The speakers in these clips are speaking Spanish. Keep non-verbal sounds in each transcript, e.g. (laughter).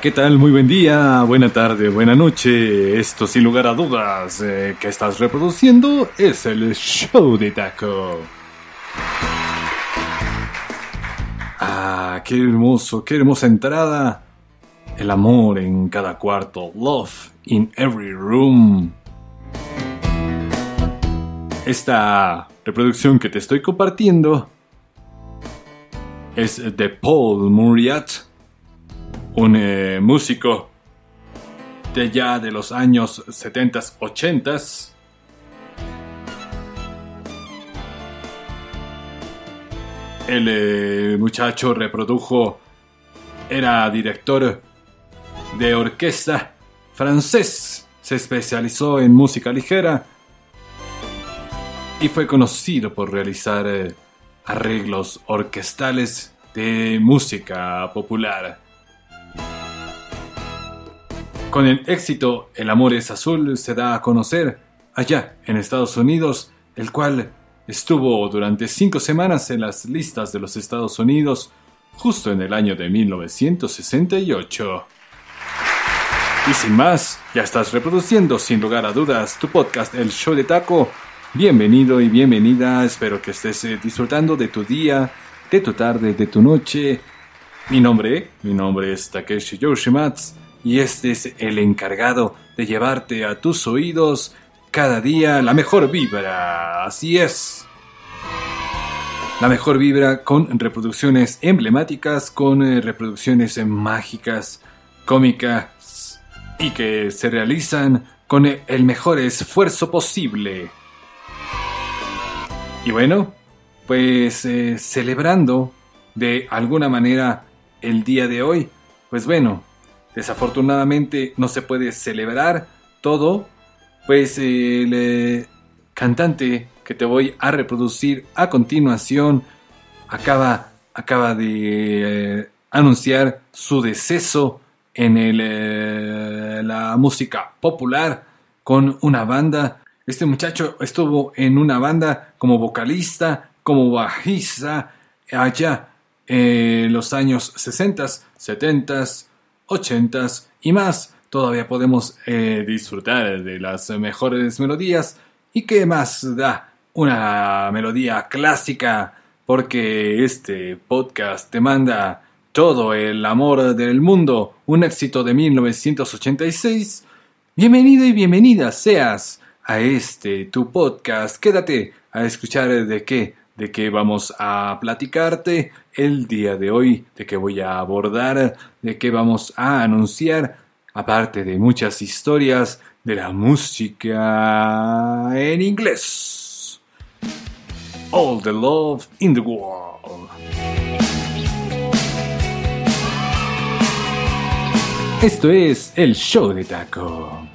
¿qué tal? Muy buen día, buena tarde, buena noche. Esto sin lugar a dudas eh, que estás reproduciendo es el show de Taco. Ah, qué hermoso, qué hermosa entrada. El amor en cada cuarto, love in every room. Esta reproducción que te estoy compartiendo es de Paul Muriat un eh, músico de ya de los años 70s, 80s. El eh, muchacho reprodujo, era director de orquesta francés, se especializó en música ligera y fue conocido por realizar eh, arreglos orquestales de música popular. Con el éxito El amor es azul se da a conocer allá en Estados Unidos, el cual estuvo durante cinco semanas en las listas de los Estados Unidos justo en el año de 1968. Y sin más, ya estás reproduciendo sin lugar a dudas tu podcast El Show de Taco. Bienvenido y bienvenida, espero que estés eh, disfrutando de tu día, de tu tarde, de tu noche. Mi nombre, mi nombre es Takeshi Yoshimatsu y este es el encargado de llevarte a tus oídos cada día la mejor vibra. Así es. La mejor vibra con reproducciones emblemáticas, con eh, reproducciones mágicas, cómicas y que se realizan con el mejor esfuerzo posible. Y bueno, pues eh, celebrando de alguna manera el día de hoy, pues bueno, Desafortunadamente no se puede celebrar todo, pues el eh, cantante que te voy a reproducir a continuación acaba, acaba de eh, anunciar su deceso en el, eh, la música popular con una banda. Este muchacho estuvo en una banda como vocalista, como bajista allá en los años 60, 70, 80s y más. Todavía podemos eh, disfrutar de las mejores melodías. ¿Y qué más da una melodía clásica? Porque este podcast te manda todo el amor del mundo, un éxito de 1986. Bienvenido y bienvenida seas a este tu podcast. Quédate a escuchar de qué de qué vamos a platicarte el día de hoy, de qué voy a abordar, de qué vamos a anunciar, aparte de muchas historias de la música en inglés. All the love in the world. Esto es el show de taco.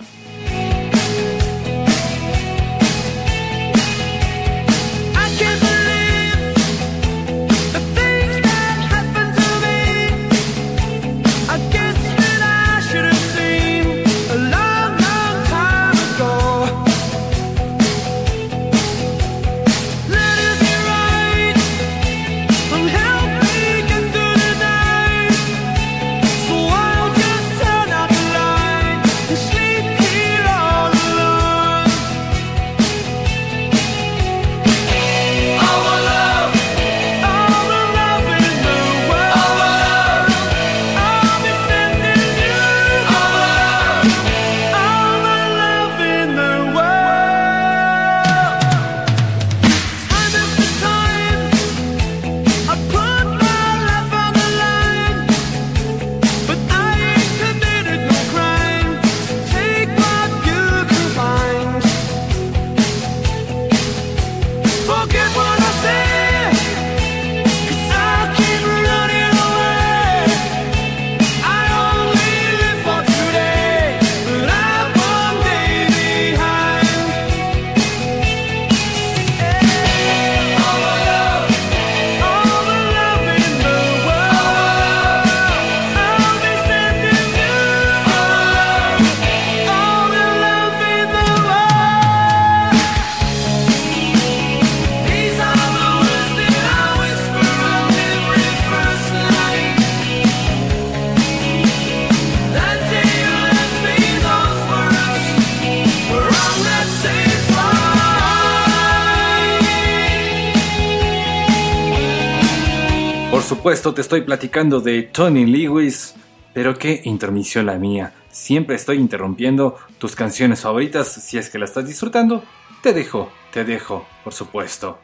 Supuesto te estoy platicando de Tony Lewis, pero qué intermisión la mía. Siempre estoy interrumpiendo tus canciones favoritas si es que la estás disfrutando. Te dejo, te dejo, por supuesto.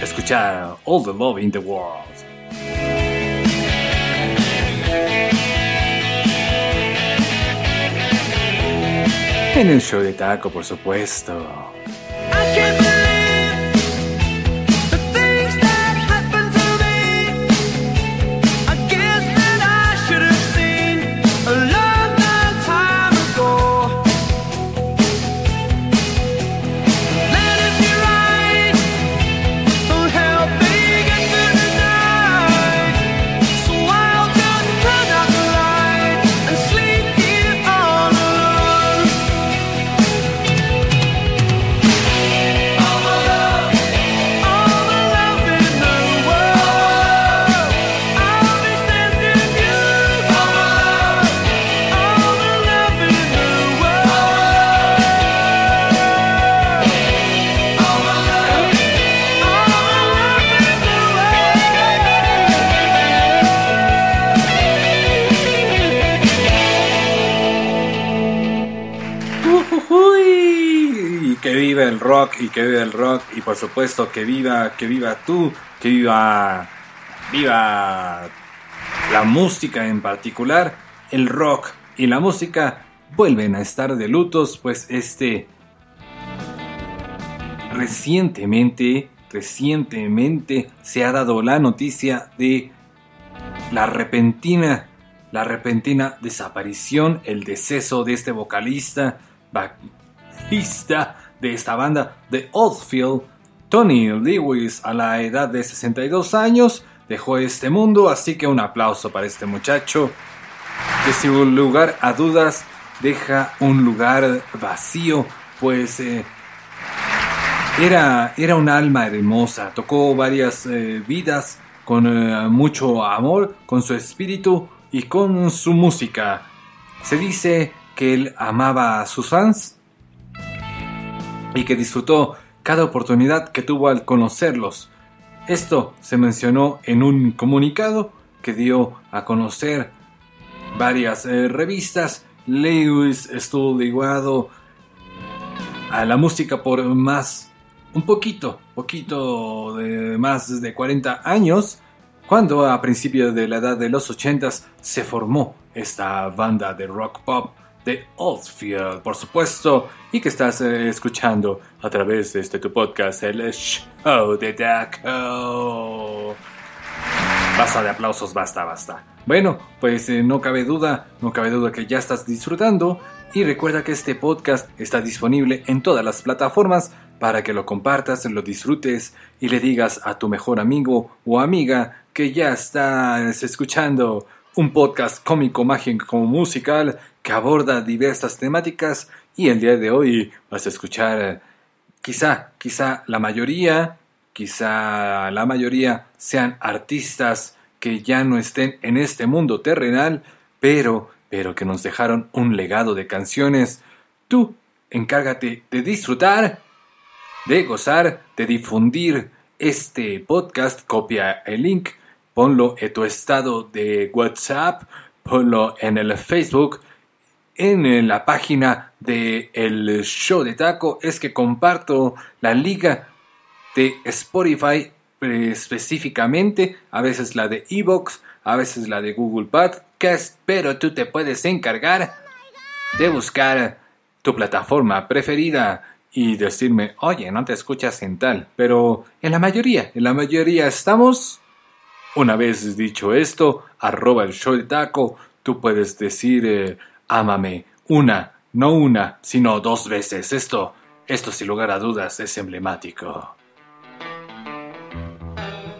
Escuchar All the Love in the World. En el show de taco, por supuesto. Y que viva el rock y por supuesto que viva, que viva tú, que viva, viva la música en particular, el rock y la música vuelven a estar de lutos, pues este recientemente, recientemente se ha dado la noticia de la repentina, la repentina desaparición, el deceso de este vocalista, bajista de esta banda de Oldfield, Tony Lewis, a la edad de 62 años, dejó este mundo, así que un aplauso para este muchacho, que sin lugar a dudas deja un lugar vacío, pues eh, era, era un alma hermosa, tocó varias eh, vidas con eh, mucho amor, con su espíritu y con su música. Se dice que él amaba a sus fans y que disfrutó cada oportunidad que tuvo al conocerlos. Esto se mencionó en un comunicado que dio a conocer varias eh, revistas. Lewis estuvo ligado a la música por más, un poquito, poquito de más de 40 años, cuando a principios de la edad de los 80 se formó esta banda de rock pop de Oldfield, por supuesto, y que estás eh, escuchando a través de este tu podcast, el Show de Daco. Basta de aplausos, basta, basta. Bueno, pues eh, no cabe duda, no cabe duda que ya estás disfrutando y recuerda que este podcast está disponible en todas las plataformas para que lo compartas, lo disfrutes y le digas a tu mejor amigo o amiga que ya estás escuchando un podcast cómico, mágico, musical que aborda diversas temáticas y el día de hoy vas a escuchar quizá, quizá la mayoría, quizá la mayoría sean artistas que ya no estén en este mundo terrenal, pero, pero que nos dejaron un legado de canciones. Tú encárgate de disfrutar, de gozar, de difundir este podcast, copia el link, ponlo en tu estado de WhatsApp, ponlo en el Facebook, en la página de el show de taco es que comparto la liga de Spotify eh, específicamente, a veces la de Evox, a veces la de Google Podcast, pero tú te puedes encargar de buscar tu plataforma preferida y decirme, oye, no te escuchas en tal, pero en la mayoría, en la mayoría estamos. Una vez dicho esto, arroba el show de taco, tú puedes decir... Eh, Ámame una, no una, sino dos veces. Esto, esto sin lugar a dudas es emblemático.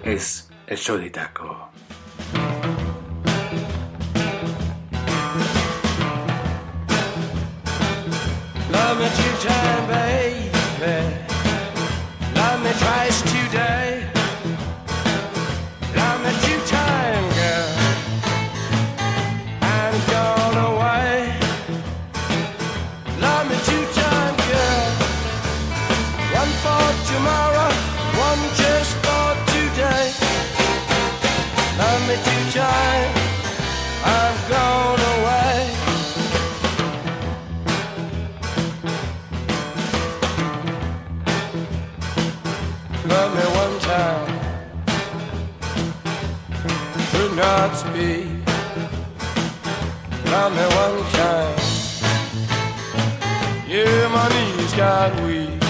Es el show de Taco. My knees got weak.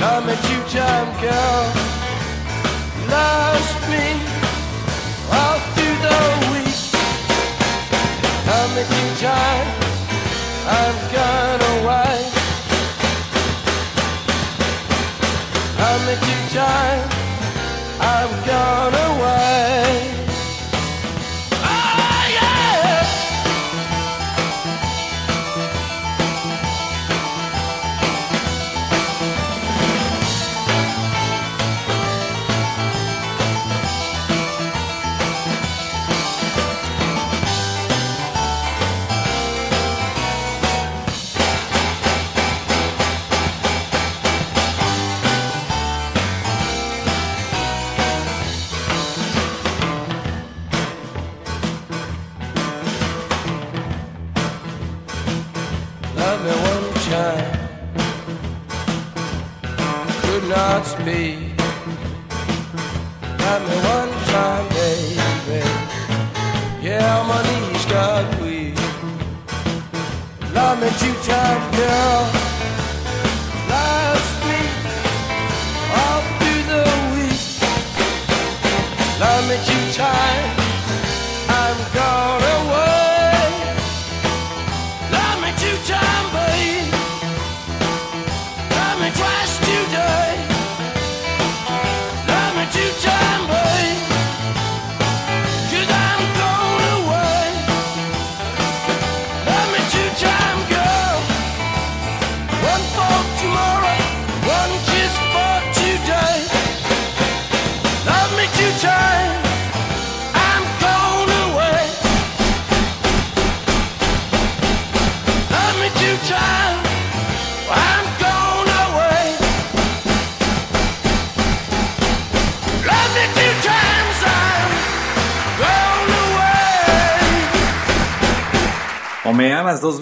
Love me two time, girl. Lost me all through the week. Love me two time. I'm gonna wait. Love me two time. I'm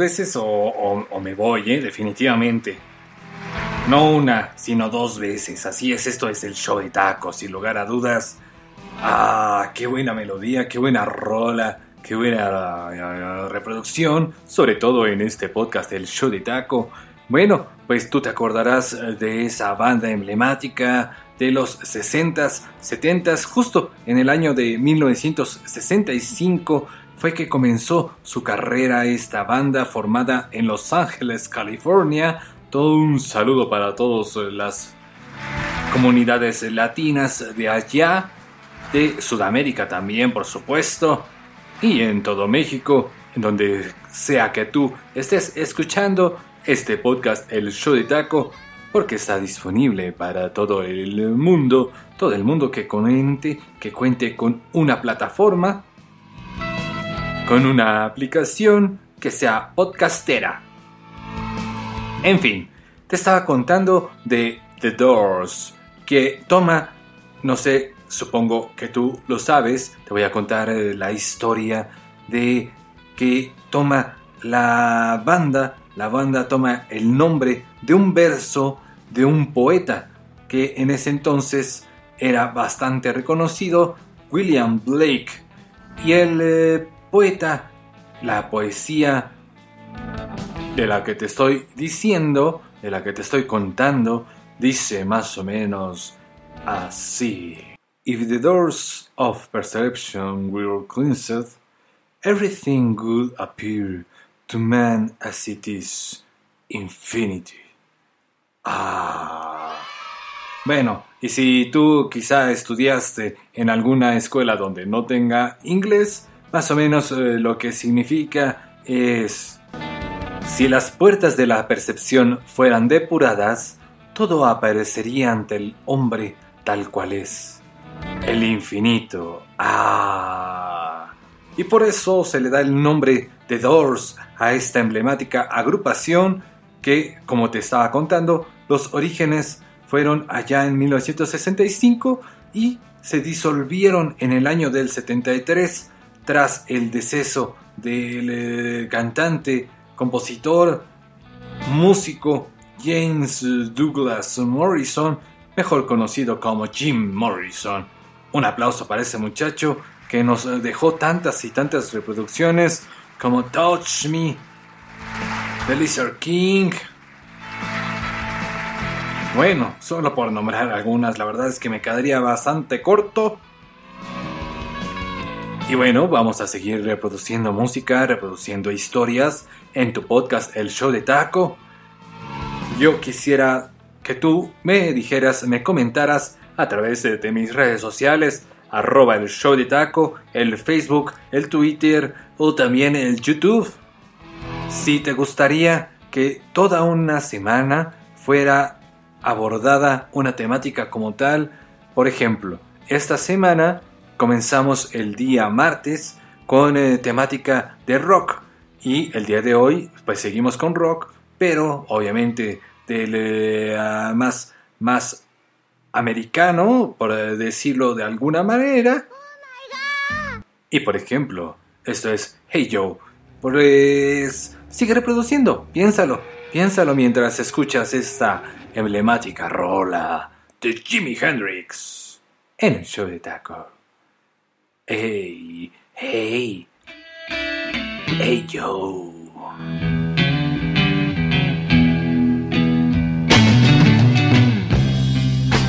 veces o, me voy, ¿eh? Definitivamente. No una, sino dos veces. Así es, esto es el show de tacos, sin lugar a dudas. Ah, qué buena melodía, qué buena rola, qué buena eh, reproducción, sobre todo en este podcast del show de taco. Bueno, pues tú te acordarás eh, de esa banda emblemática de los 60s, 70s, justo en el año de 1965 fue que comenzó su carrera esta banda formada en Los Ángeles, California. Todo un saludo para todas las comunidades latinas de allá, de Sudamérica también, por supuesto, y en todo México, en donde sea que tú estés escuchando este podcast, el show de taco, porque está disponible para todo el mundo, todo el mundo que cuente, que cuente con una plataforma, con una aplicación que sea podcastera. En fin, te estaba contando de The Doors, que toma, no sé, supongo que tú lo sabes, te voy a contar eh, la historia de que toma la banda, la banda toma el nombre de un verso de un poeta que en ese entonces era bastante reconocido, William Blake. Y el eh, poeta, la poesía de la que te estoy diciendo, de la que te estoy contando, dice más o menos así. If the doors of perception were cleansed, everything would appear to man as it is infinity. Ah. Bueno, y si tú quizá estudiaste en alguna escuela donde no tenga inglés, más o menos eh, lo que significa es... Si las puertas de la percepción fueran depuradas, todo aparecería ante el hombre tal cual es. El infinito. Ah. Y por eso se le da el nombre de Doors a esta emblemática agrupación que, como te estaba contando, los orígenes fueron allá en 1965 y se disolvieron en el año del 73 tras el deceso del eh, cantante, compositor, músico James Douglas Morrison, mejor conocido como Jim Morrison. Un aplauso para ese muchacho que nos dejó tantas y tantas reproducciones como Touch Me, The King. Bueno, solo por nombrar algunas, la verdad es que me quedaría bastante corto. Y bueno, vamos a seguir reproduciendo música, reproduciendo historias en tu podcast El Show de Taco. Yo quisiera que tú me dijeras, me comentaras a través de, mis redes sociales, arroba el show de taco, el Facebook, el Twitter o también el YouTube. Si te gustaría que toda una semana fuera abordada una temática como tal, por ejemplo, esta semana comenzamos el día martes con eh, temática de rock y el día de hoy pues seguimos con rock, pero obviamente del eh, más más americano, por eh, decirlo de alguna manera. Y por ejemplo, esto es Hey Joe. Pues sigue reproduciendo, piénsalo, piénsalo mientras escuchas esta emblemática rola de Jimi Hendrix en el show de taco. Hey, hey, hey Joe.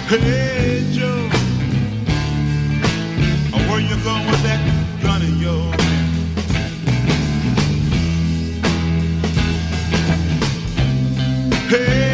Hey Joe, oh, where you going with that gun? Hey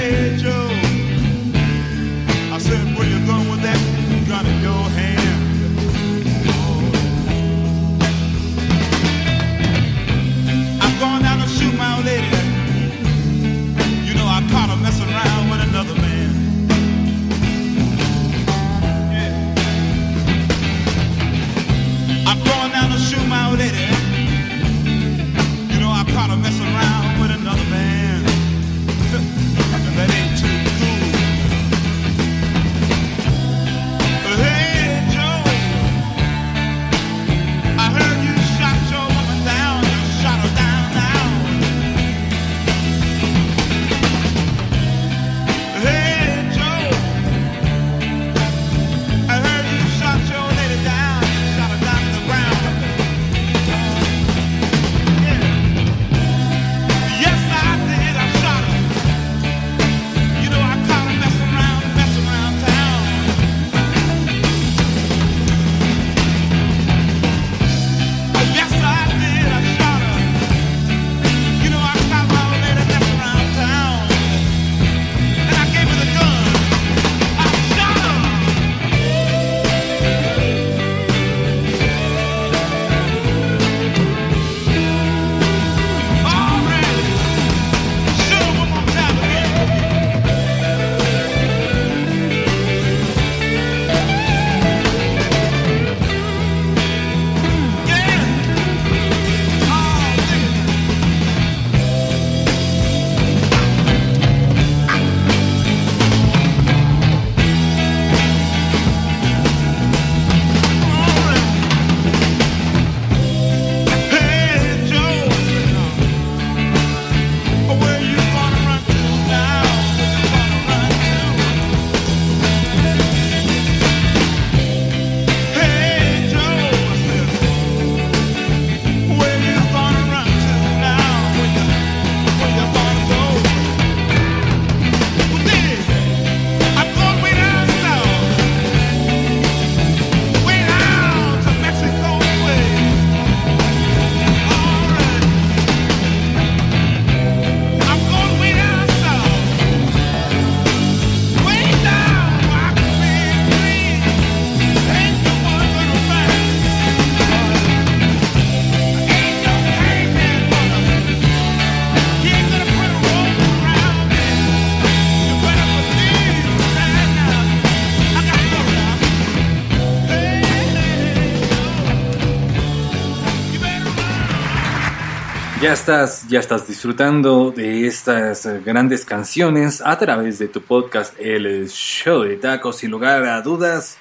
Ya estás, ya estás disfrutando de estas eh, grandes canciones a través de tu podcast El Show de Tacos sin lugar a dudas.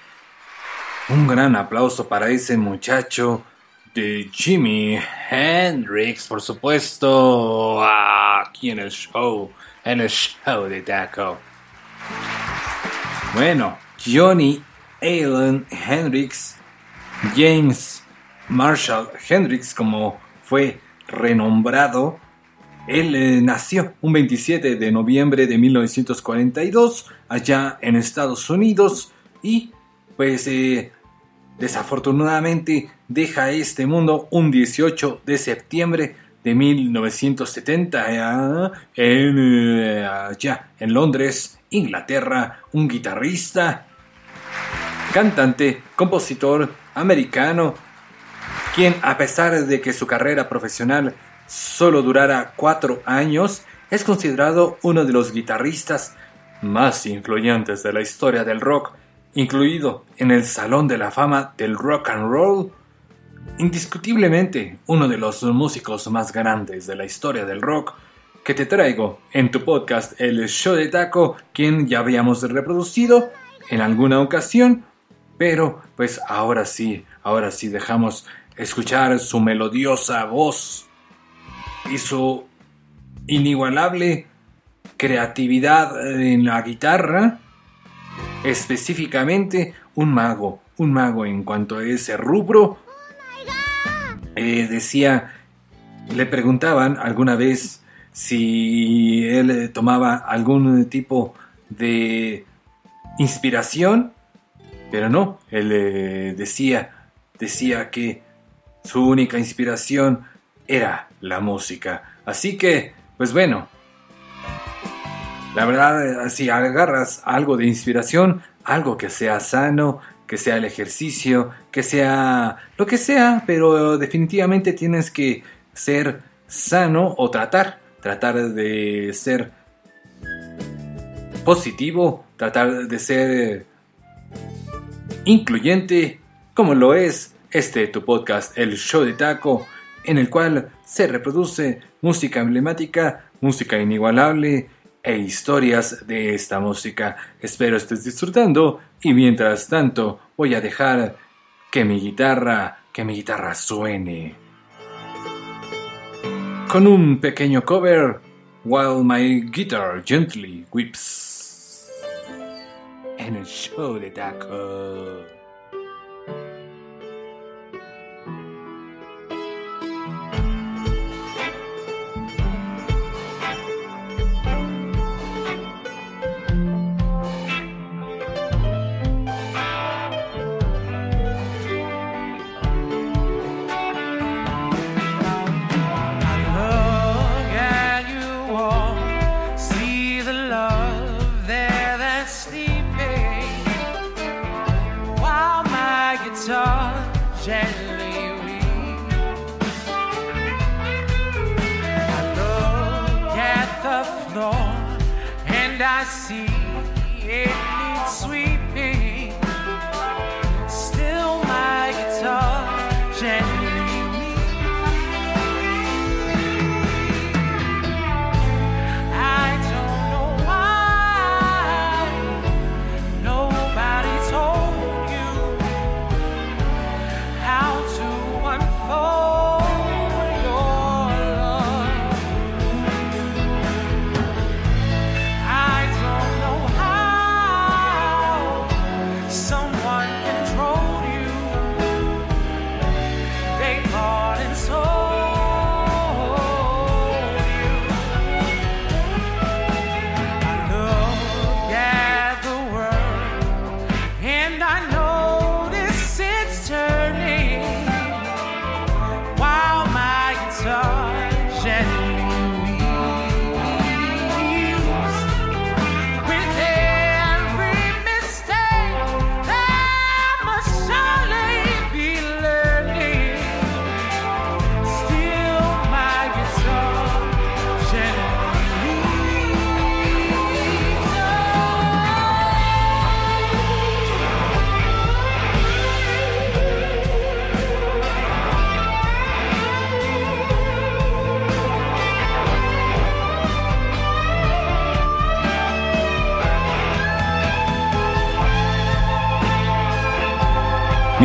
Un gran aplauso para ese muchacho de Jimi Hendrix, por supuesto, aquí en el show, en el show de Taco. Bueno, Johnny Allen Hendrix, James Marshall Hendrix, como fue renombrado, él eh, nació un 27 de noviembre de 1942 allá en Estados Unidos y pues eh, desafortunadamente deja este mundo un 18 de septiembre de 1970 eh, en, allá en Londres, Inglaterra, un guitarrista, cantante, compositor americano, quien a pesar de que su carrera profesional solo durara cuatro años, es considerado uno de los guitarristas más influyentes de la historia del rock, incluido en el Salón de la Fama del Rock and Roll. Indiscutiblemente uno de los músicos más grandes de la historia del rock, que te traigo en tu podcast El Show de Taco, quien ya habíamos reproducido en alguna ocasión, pero pues ahora sí, ahora sí dejamos escuchar su melodiosa voz y su inigualable creatividad en la guitarra, específicamente un mago, un mago en cuanto a ese rubro. Eh, decía, le preguntaban alguna vez si él eh, tomaba algún tipo de inspiración, pero no, él eh, decía, decía que su única inspiración era la música. Así que, pues bueno, la verdad, eh, si agarras algo de inspiración, algo que sea sano, que sea el ejercicio, que sea lo que sea, pero definitivamente tienes que ser sano o tratar, tratar de ser positivo, tratar de ser incluyente, como lo es este tu podcast, el show de taco, en el cual se reproduce música emblemática, música inigualable e historias de esta música. Espero estés disfrutando y mientras tanto voy a dejar que mi guitarra, que mi guitarra suene. Con un pequeño cover, While My Guitar Gently Whips. En el show de taco. And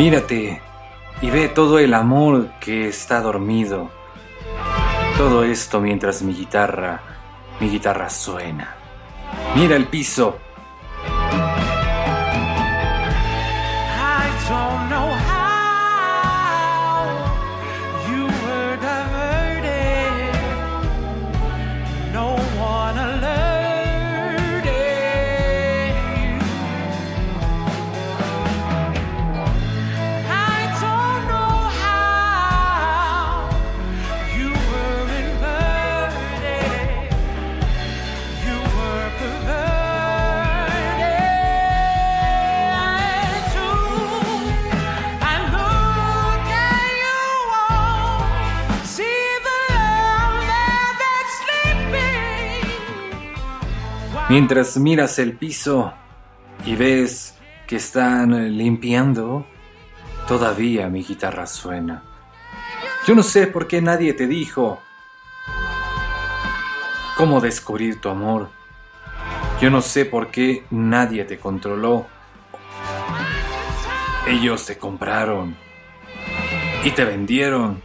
Mírate y ve todo el amor que está dormido. Todo esto mientras mi guitarra, mi guitarra suena. Mira el piso. Mientras miras el piso y ves que están limpiando, todavía mi guitarra suena. Yo no sé por qué nadie te dijo cómo descubrir tu amor. Yo no sé por qué nadie te controló. Ellos te compraron y te vendieron.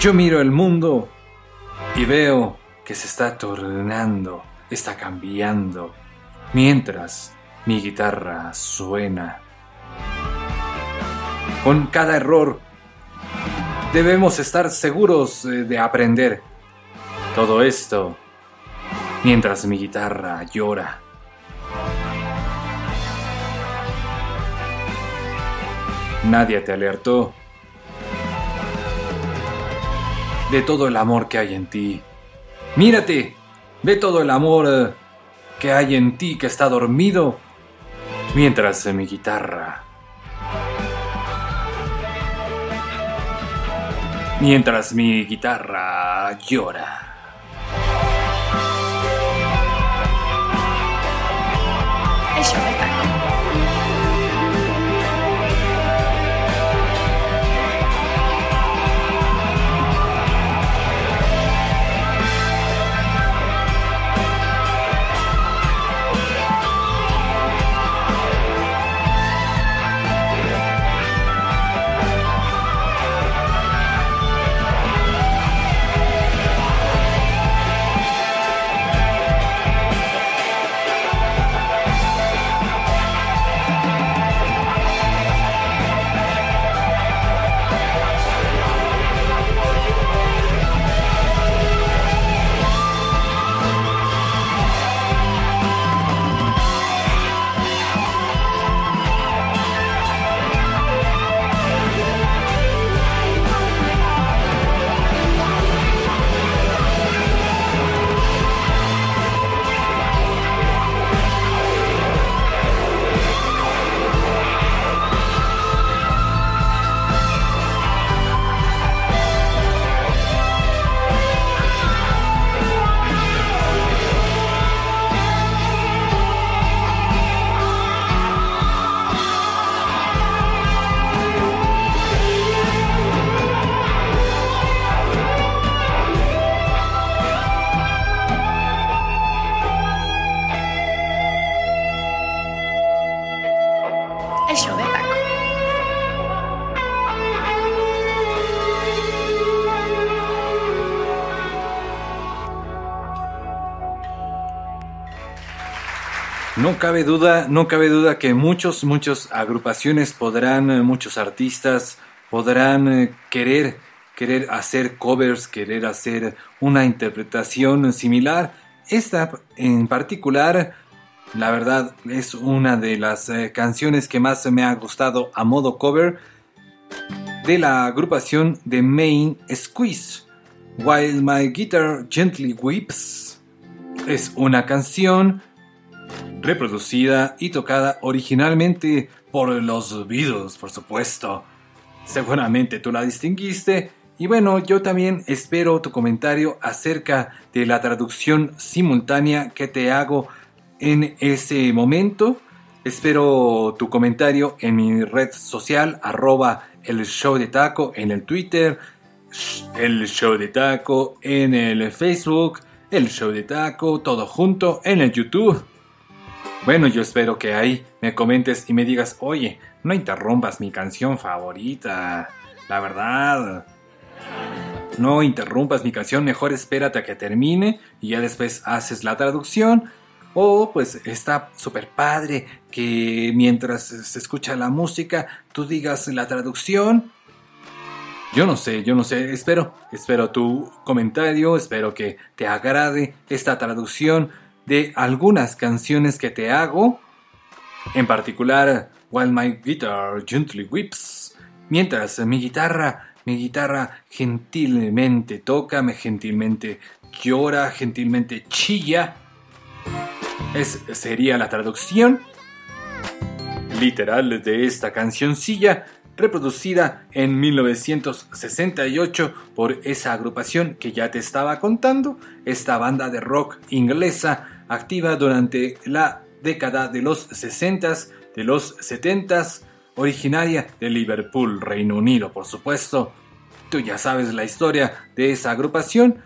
Yo miro el mundo y veo que se está tornando, está cambiando, mientras mi guitarra suena. Con cada error debemos estar seguros eh, de aprender. Todo esto mientras mi guitarra llora. Nadie te alertó de todo el amor que hay en ti. Mírate, ve todo el amor eh, que hay en ti que está dormido mientras mi guitarra mientras mi guitarra llora. No cabe duda, no cabe duda que muchos, muchos agrupaciones podrán, eh, muchos artistas podrán eh, querer, querer hacer covers, querer hacer una interpretación similar. Esta en particular, la verdad, es una de las eh, canciones que más me ha gustado a modo cover de la agrupación de Main Squeeze. While My Guitar Gently Weeps es una canción reproducida y tocada originalmente por los Beatles, por supuesto. Seguramente tú la distinguiste. Y bueno, yo también espero tu comentario acerca de la traducción simultánea que te hago en ese momento. Espero tu comentario en mi red social, arroba el show de taco en el Twitter, el show de taco en el Facebook, el show de taco, todo junto en el YouTube. Bueno, yo espero que ahí me comentes y me digas, oye, no interrumpas mi canción favorita, la verdad. No interrumpas mi canción, mejor espérate a que termine y ya después haces la traducción. O pues está súper padre que mientras se escucha la música tú digas la traducción. Yo no sé, yo no sé, espero, espero tu comentario, espero que te agrade esta traducción de algunas canciones que te hago, en particular While My Guitar Gently Whips, mientras mi guitarra, mi guitarra gentilmente toca, me gentilmente llora, gentilmente chilla. Es, sería la traducción literal de esta cancioncilla reproducida en 1968 por esa agrupación que ya te estaba contando, esta banda de rock inglesa activa durante la década de los 60s, de los 70s, originaria de Liverpool, Reino Unido, por supuesto. Tú ya sabes la historia de esa agrupación.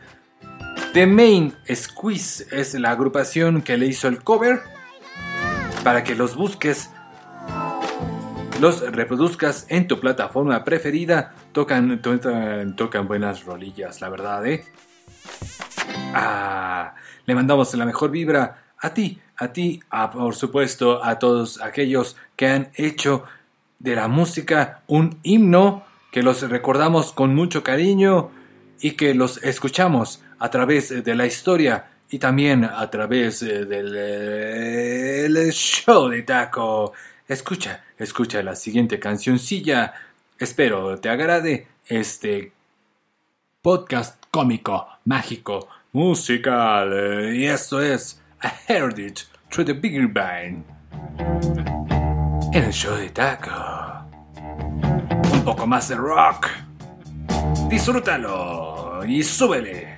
The Main Squeeze es la agrupación que le hizo el cover. Para que los busques, los reproduzcas en tu plataforma preferida. Tocan, tocan, tocan buenas rolillas, la verdad, ¿eh? Ah, le mandamos la mejor vibra a ti, a ti, a, por supuesto, a todos aquellos que han hecho de la música un himno, que los recordamos con mucho cariño y que los escuchamos a través de la historia y también a través eh, del el show de Taco. Escucha, escucha la siguiente cancioncilla. Espero te agrade este podcast cómico, mágico, musical. eh, Y esto es A Heritage Through the Bigger Bang. En el show de Taco. Un poco más de rock. Disfrútalo y súbele.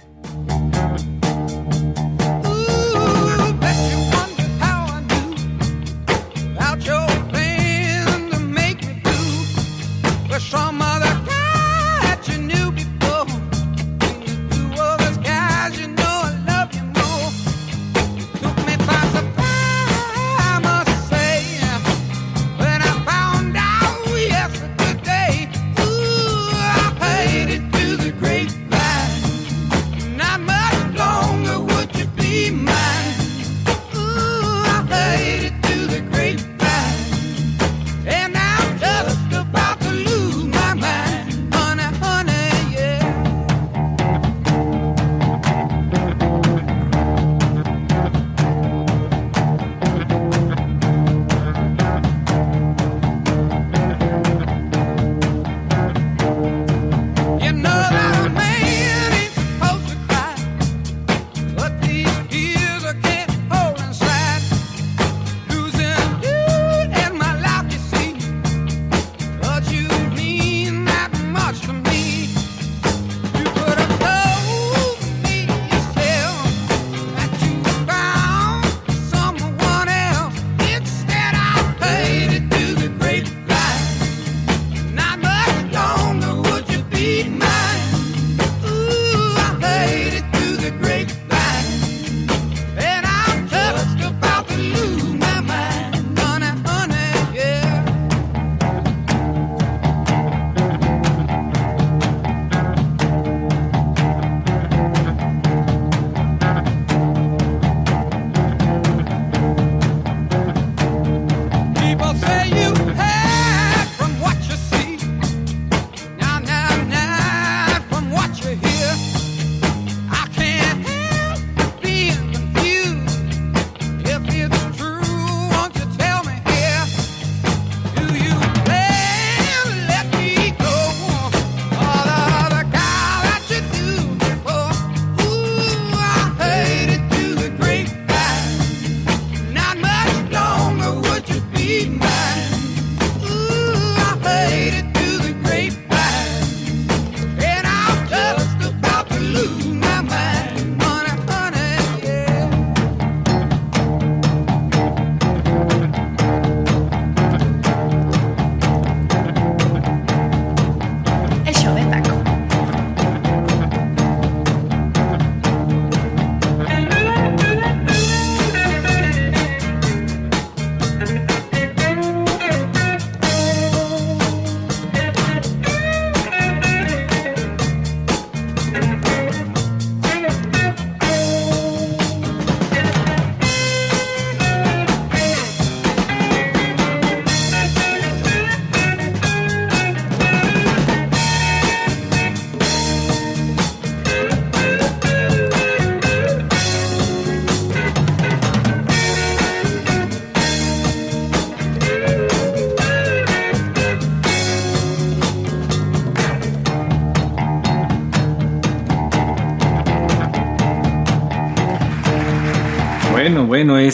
Would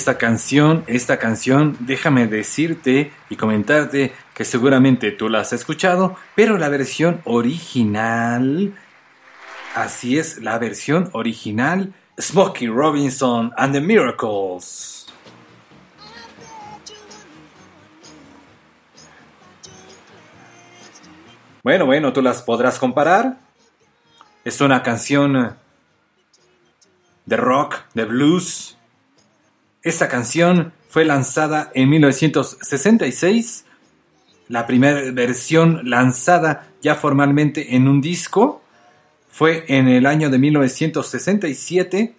esta canción, esta canción, déjame decirte y comentarte que seguramente tú la has escuchado, pero la versión original, así es, la versión original Smokey Robinson and the Miracles. Bueno, bueno, tú las podrás comparar. Es una canción de rock, de blues. Esta canción fue lanzada en 1966, la primera versión lanzada ya formalmente en un disco fue en el año de 1967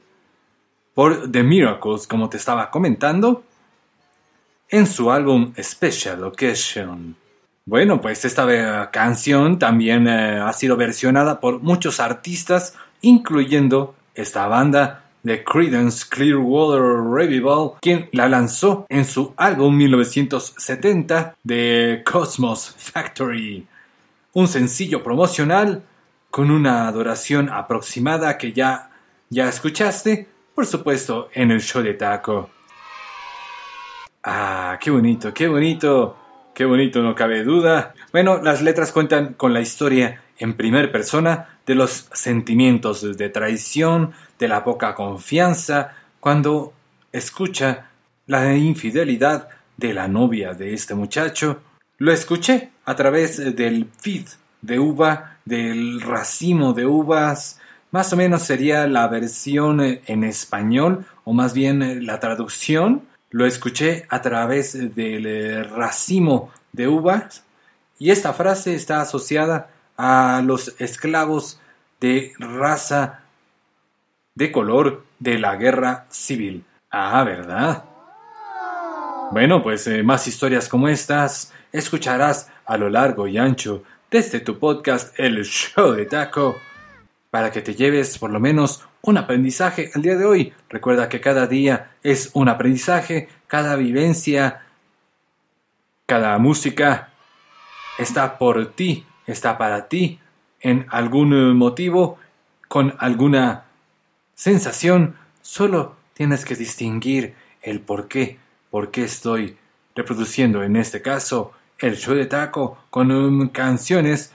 por The Miracles, como te estaba comentando, en su álbum Special Occasion. Bueno, pues esta canción también eh, ha sido versionada por muchos artistas, incluyendo esta banda de Creedence Clearwater Revival, quien la lanzó en su álbum 1970 de Cosmos Factory, un sencillo promocional con una adoración aproximada que ya ya escuchaste, por supuesto, en el show de Taco. Ah, qué bonito, qué bonito, qué bonito, no cabe duda. Bueno, las letras cuentan con la historia en primer persona de los sentimientos de traición, de la poca confianza, cuando escucha la infidelidad de la novia de este muchacho. Lo escuché a través del feed de uva, del racimo de uvas, más o menos sería la versión en español, o más bien la traducción. Lo escuché a través del racimo de uvas, y esta frase está asociada a los esclavos de raza de color de la guerra civil. Ah, ¿verdad? Bueno, pues eh, más historias como estas escucharás a lo largo y ancho desde tu podcast El Show de Taco para que te lleves por lo menos un aprendizaje al día de hoy. Recuerda que cada día es un aprendizaje, cada vivencia, cada música está por ti, está para ti, en algún motivo, con alguna sensación, solo tienes que distinguir el por qué, por qué estoy reproduciendo en este caso el show de taco con um, canciones,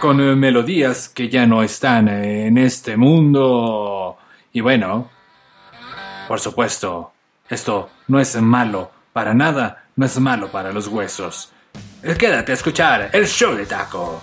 con um, melodías que ya no están en este mundo. Y bueno, por supuesto, esto no es malo para nada, no es malo para los huesos. Quédate a escuchar el show de taco.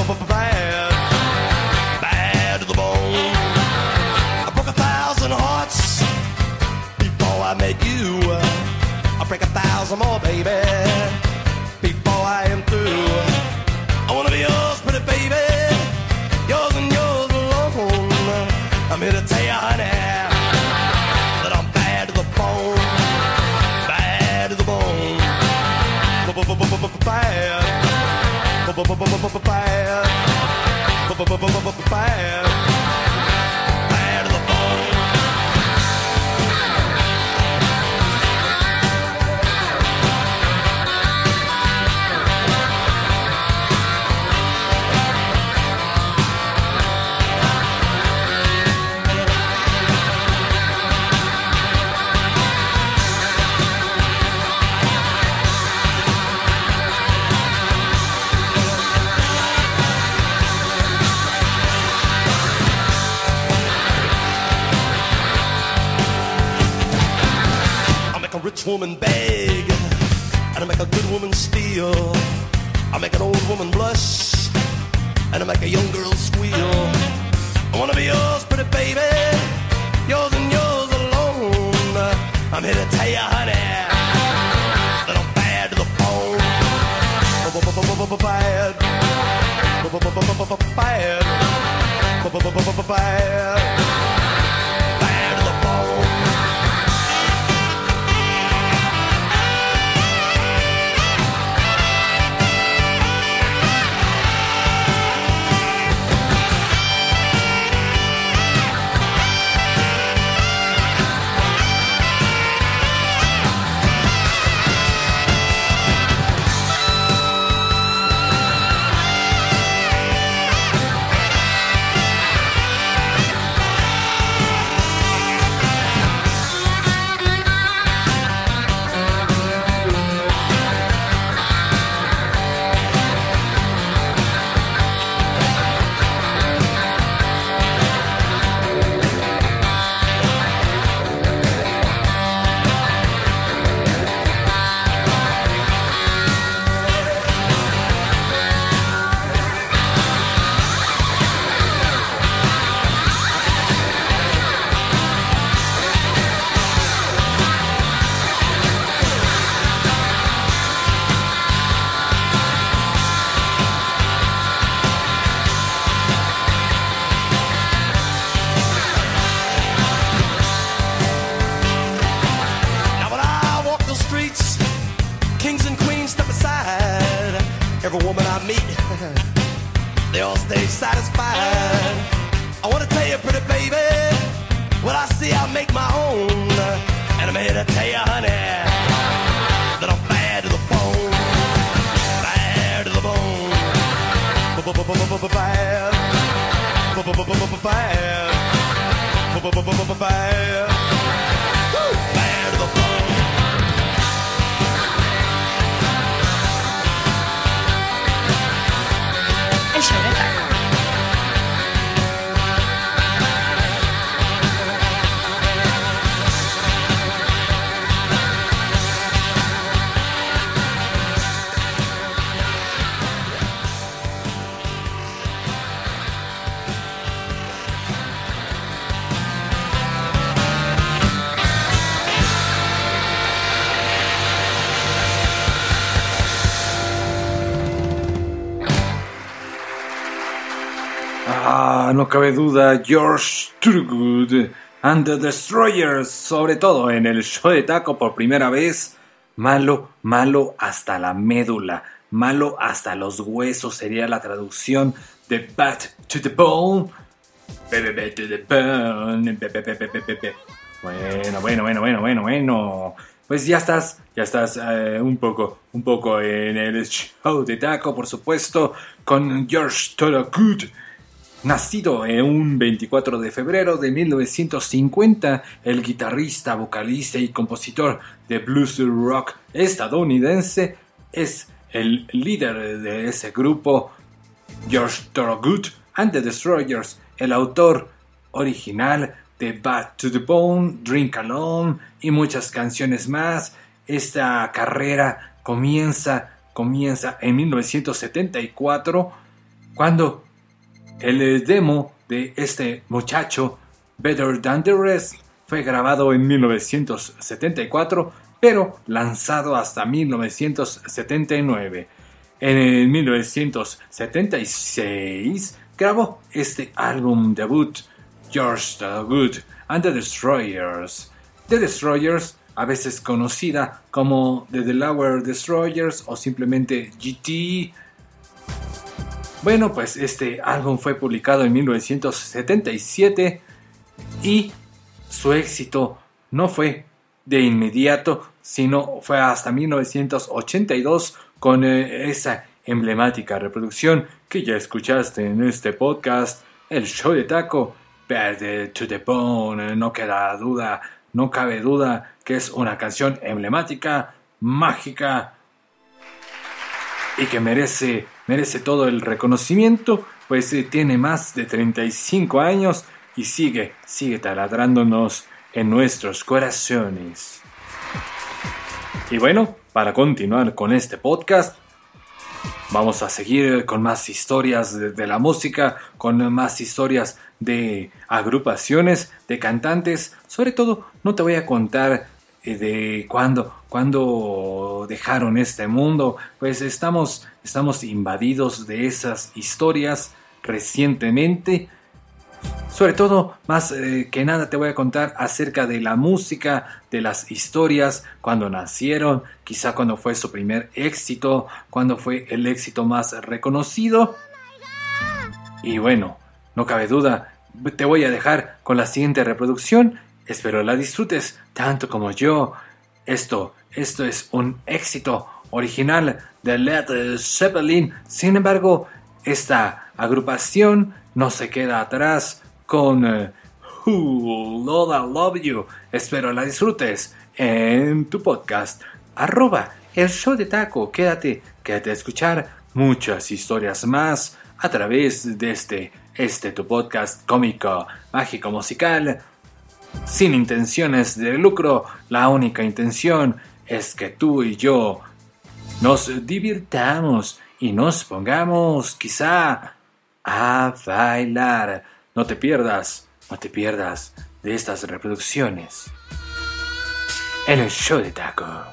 thousand more, baby, before I am through. I wanna be yours, pretty baby, yours and yours alone. I'm here to tell you, honey, that I'm bad to the bone, bad to the bone, bad, bad, bad fast. No cabe duda, George Thorogood and the Destroyers, sobre todo en el show de taco por primera vez. Malo, malo hasta la médula, malo hasta los huesos sería la traducción de Bad to the Bone. Bueno, bueno, bueno, bueno, bueno, bueno. Pues ya estás, ya estás eh, un poco, un poco en el show de taco, por supuesto, con George Thorogood. Nacido en un 24 de febrero de 1950, el guitarrista, vocalista y compositor de blues rock estadounidense es el líder de ese grupo, George Thorogood and the Destroyers, el autor original de Bad to the Bone, Drink Alone y muchas canciones más. Esta carrera comienza, comienza en 1974 cuando el demo de este muchacho, Better Than the Rest, fue grabado en 1974, pero lanzado hasta 1979. En el 1976 grabó este álbum debut, George Thorogood and the Destroyers. The Destroyers, a veces conocida como The Delaware Destroyers o simplemente GT, bueno, pues este álbum fue publicado en 1977 y su éxito no fue de inmediato, sino fue hasta 1982 con eh, esa emblemática reproducción que ya escuchaste en este podcast, el show de taco, Bad to the Bone, no queda duda, no cabe duda que es una canción emblemática, mágica, y que merece, merece todo el reconocimiento, pues eh, tiene más de 35 años y sigue, sigue taladrándonos en nuestros corazones. Y bueno, para continuar con este podcast, vamos a seguir con más historias de, de la música, con más historias de agrupaciones, de cantantes. Sobre todo, no te voy a contar eh, de cuándo, cuándo dejaron este mundo, pues estamos, estamos invadidos de esas historias recientemente. Sobre todo, más eh, que nada te voy a contar acerca de la música, de las historias, cuando nacieron, quizá cuando fue su primer éxito, cuando fue el éxito más reconocido. Y bueno, no cabe duda, te voy a dejar con la siguiente reproducción. Espero la disfrutes tanto como yo. Esto, esto es un éxito original de Led Zeppelin. Sin embargo, esta agrupación no se queda atrás con eh, Who Love You. Espero la disfrutes en tu podcast. Arroba el show de taco. Quédate, quédate a escuchar muchas historias más a través de este, este tu podcast cómico, mágico, musical sin intenciones de lucro, la única intención es que tú y yo nos divirtamos y nos pongamos quizá a bailar. No te pierdas, no te pierdas de estas reproducciones en el show de taco.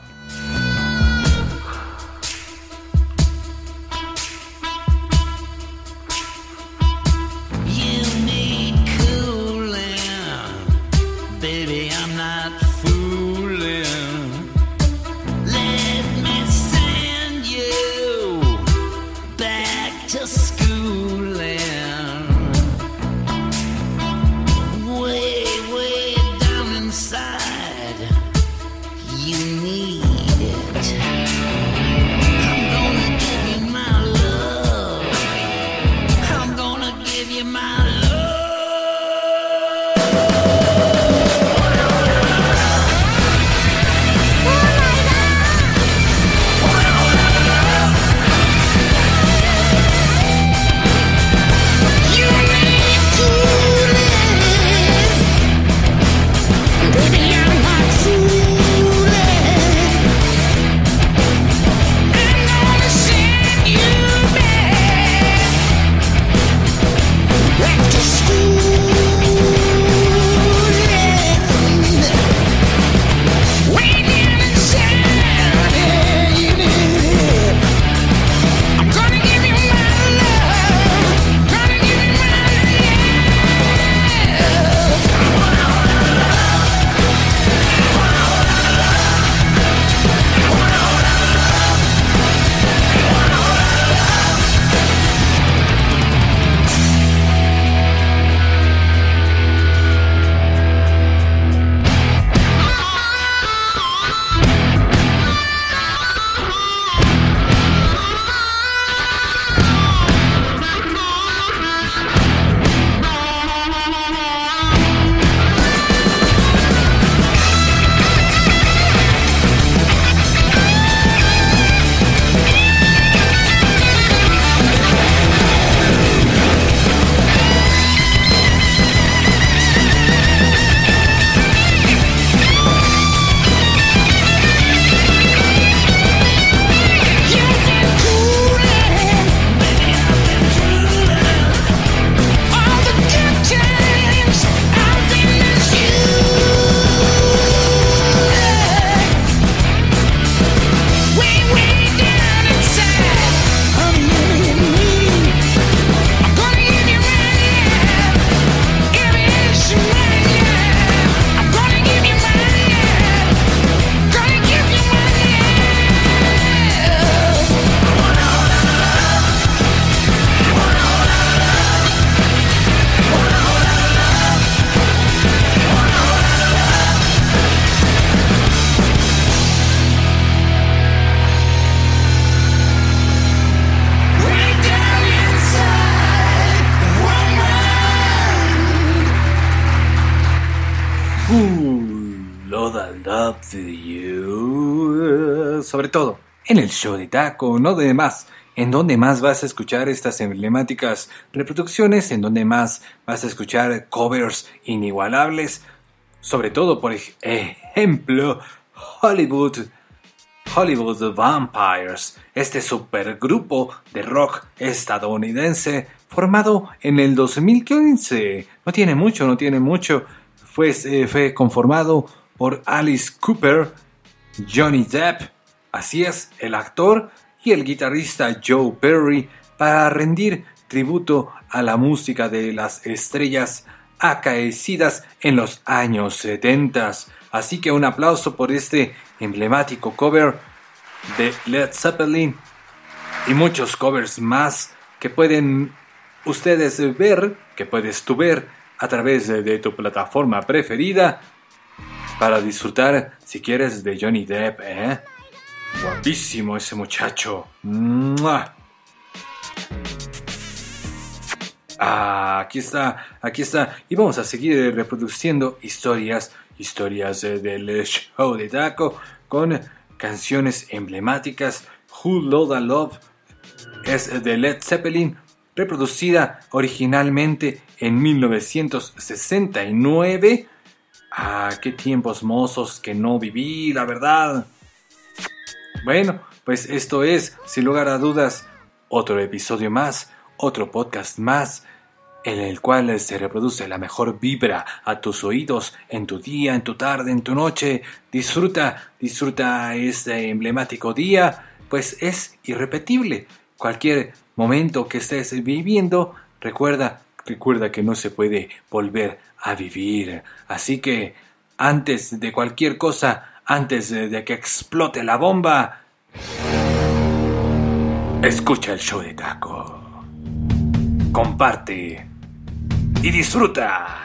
En el show de Taco, no de más. En donde más vas a escuchar estas emblemáticas reproducciones, en donde más vas a escuchar covers inigualables. Sobre todo, por ej- ejemplo, Hollywood Hollywood Vampires, este supergrupo de rock estadounidense formado en el 2015. No tiene mucho, no tiene mucho. Fue, eh, fue conformado por Alice Cooper, Johnny Depp, así es, el actor y el guitarrista Joe Perry para rendir tributo a la música de las estrellas acaecidas en los años 70. Así que un aplauso por este emblemático cover de Led Zeppelin y muchos covers más que pueden ustedes ver, que puedes tú ver a través de, de tu plataforma preferida para disfrutar, si quieres, de Johnny Depp, ¿eh? Guapísimo ese muchacho. ¡Mua! Ah, aquí está, aquí está. Y vamos a seguir reproduciendo historias, historias eh, del show de Taco con canciones emblemáticas. Who Loda Love es de Led Zeppelin, reproducida originalmente en 1969. Ah, qué tiempos mozos que no viví, la verdad. Bueno, pues esto es, sin lugar a dudas, otro episodio más, otro podcast más, en el cual se reproduce la mejor vibra a tus oídos en tu día, en tu tarde, en tu noche. Disfruta, disfruta este emblemático día, pues es irrepetible. Cualquier momento que estés viviendo, recuerda, recuerda que no se puede volver a vivir. Así que, antes de cualquier cosa, antes de, que explote la bomba, escucha el show de Taco. Comparte y disfruta.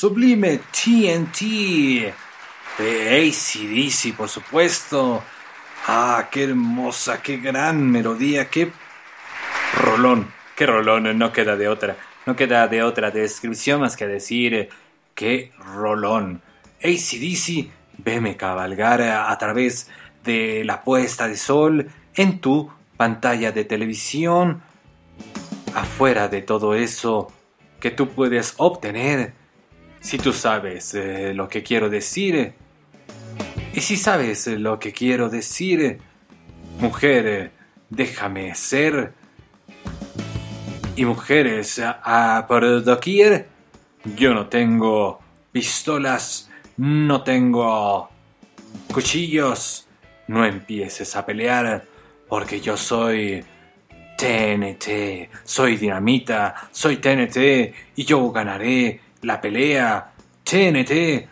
Sublime, TNT de ACDC, por supuesto. Ah, qué hermosa, qué gran melodía, qué rolón, qué rolón, no queda de otra, no queda de otra descripción más que decir eh, qué rolón. ACDC, veme cabalgar a través de la puesta de sol en tu pantalla de televisión. Afuera de todo eso que tú puedes obtener, si tú sabes eh, lo que quiero decir, y si sabes lo que quiero decir, mujer, déjame ser. Y mujeres, a, por doquier, yo no tengo pistolas, no tengo cuchillos. No empieces a pelear, porque yo soy TNT, soy dinamita, soy TNT y yo ganaré la pelea. TNT,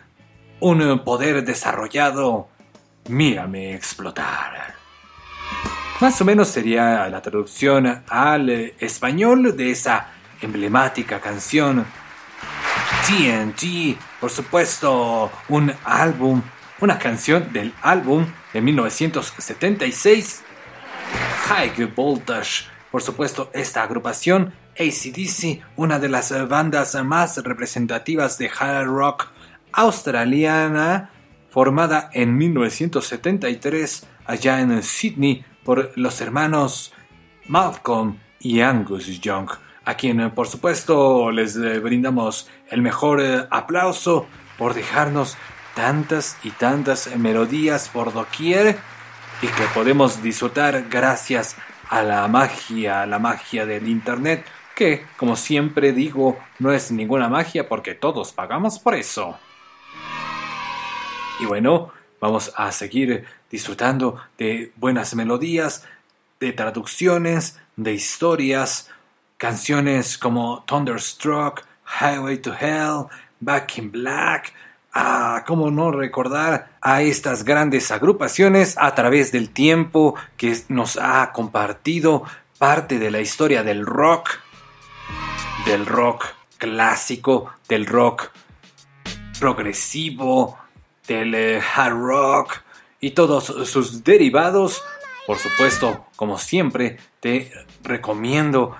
un poder desarrollado. Mírame explotar. Más o menos sería la traducción al español de esa emblemática canción. TNT, por supuesto, un álbum, una canción del álbum de 1976. High Voltage, por supuesto, esta agrupación, ACDC, una de las bandas más representativas de hard rock australiana, formada en 1973 allá en Sydney por los hermanos Malcolm y Angus Young, a quien por supuesto les eh, brindamos el mejor eh, aplauso por dejarnos tantas y tantas melodías por doquier y que podemos disfrutar gracias a la magia, la magia del internet, que como siempre digo no es ninguna magia porque todos pagamos por eso. Y bueno, vamos a seguir disfrutando de buenas melodías, de traducciones, de historias, canciones como Thunderstruck, Highway to Hell, Back in Black. Ah, cómo no recordar a estas grandes agrupaciones a través del tiempo que nos ha compartido parte de la historia del rock, del rock clásico, del rock progresivo, del eh, hard rock y todos sus derivados. Por supuesto, como siempre, te recomiendo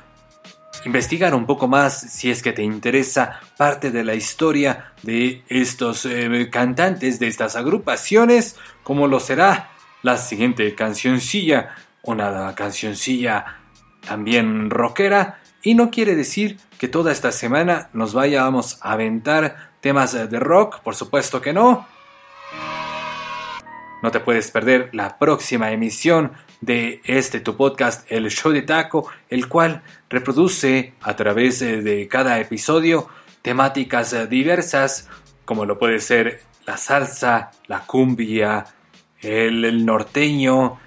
investigar un poco más si es que te interesa parte de la historia de estos eh, cantantes, de estas agrupaciones, como lo será la siguiente cancioncilla, una cancioncilla también rockera, y no quiere decir que toda esta semana nos vayamos a aventar temas de rock, por supuesto que no, no te puedes perder la próxima emisión de este tu podcast, El Show de Taco, el cual reproduce a través de cada episodio temáticas diversas, como lo puede ser la salsa, la cumbia, el norteño,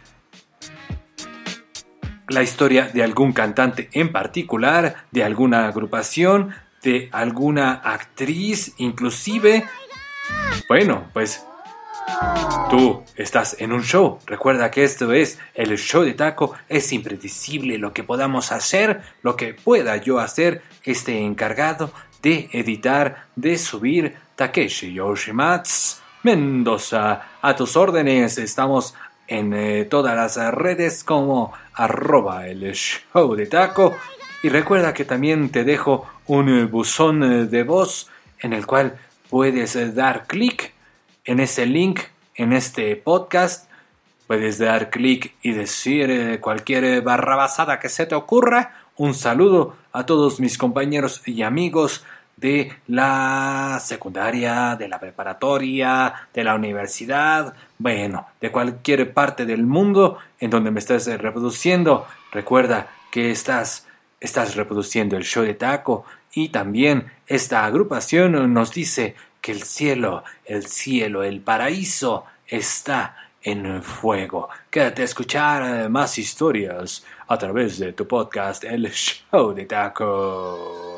la historia de algún cantante en particular, de alguna agrupación, de alguna actriz, inclusive. Bueno, pues Tú estás en un show. Recuerda que esto es el show de taco. Es impredecible lo que podamos hacer, lo que pueda yo hacer, este encargado de editar, de subir Takeshi Yoshimatsu Mendoza. A tus órdenes estamos en eh, todas las redes como arroba el show de taco. Y recuerda que también te dejo un buzón de voz en el cual puedes dar clic en ese link, en este podcast. Puedes dar clic y decir eh, cualquier barrabasada que se te ocurra. Un saludo a todos mis compañeros y amigos de la secundaria, de la preparatoria, de la universidad, bueno, de cualquier parte del mundo en donde me estés reproduciendo. Recuerda que estás, estás reproduciendo el show de taco y también esta agrupación nos dice que el cielo, el cielo, el paraíso está en fuego. Quédate a escuchar eh, más historias a través de tu podcast El Show de Taco.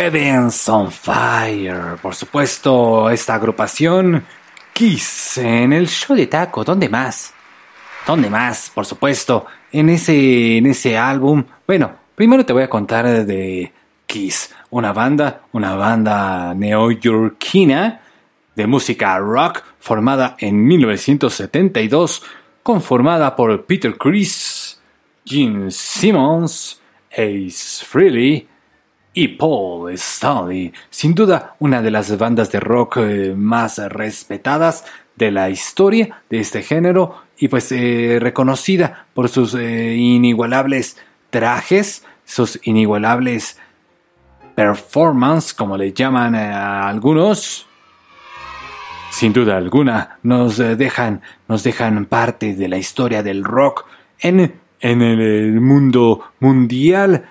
Heavens on Fire. Por supuesto, esta agrupación Kiss en el show de Taco. ¿Dónde más? ¿Dónde más? Por supuesto, en ese, en ese álbum. Bueno, primero te voy a contar de Kiss, una banda, una banda neoyorquina de música rock formada en 1972, conformada por Peter Chris, Gene Simmons, Ace Frehley y Paul Stanley. Sin duda, una de las bandas de rock eh, más respetadas de la historia de este género y pues eh, reconocida por sus eh, inigualables trajes, sus inigualables performance, como le llaman a algunos. Sin duda alguna, nos dejan, nos dejan parte de la historia del rock en, en el mundo mundial.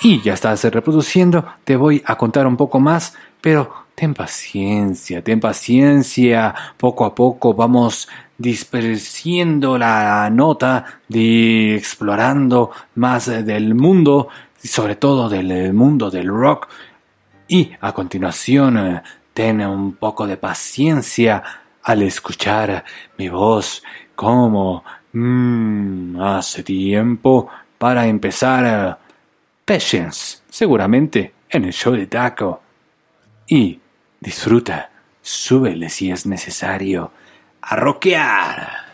Y ya estás reproduciendo, te voy a contar un poco más, pero ten paciencia, ten paciencia. Poco a poco vamos dispersiendo la nota, de explorando más eh, del mundo, sobre todo del eh, mundo del rock. Y a continuación, eh, ten un poco de paciencia al escuchar mi voz como mm, hace tiempo para empezar. Patience, seguramente en el show de Taco. Y disfruta, súbele si es necesario. A rockear.